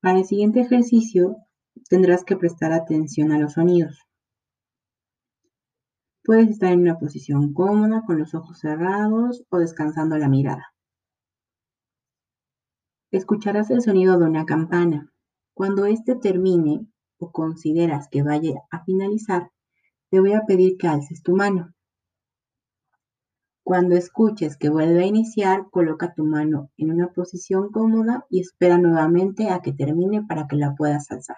Para el siguiente ejercicio tendrás que prestar atención a los sonidos. Puedes estar en una posición cómoda con los ojos cerrados o descansando la mirada. Escucharás el sonido de una campana. Cuando éste termine o consideras que vaya a finalizar, te voy a pedir que alces tu mano. Cuando escuches que vuelve a iniciar, coloca tu mano en una posición cómoda y espera nuevamente a que termine para que la puedas alzar.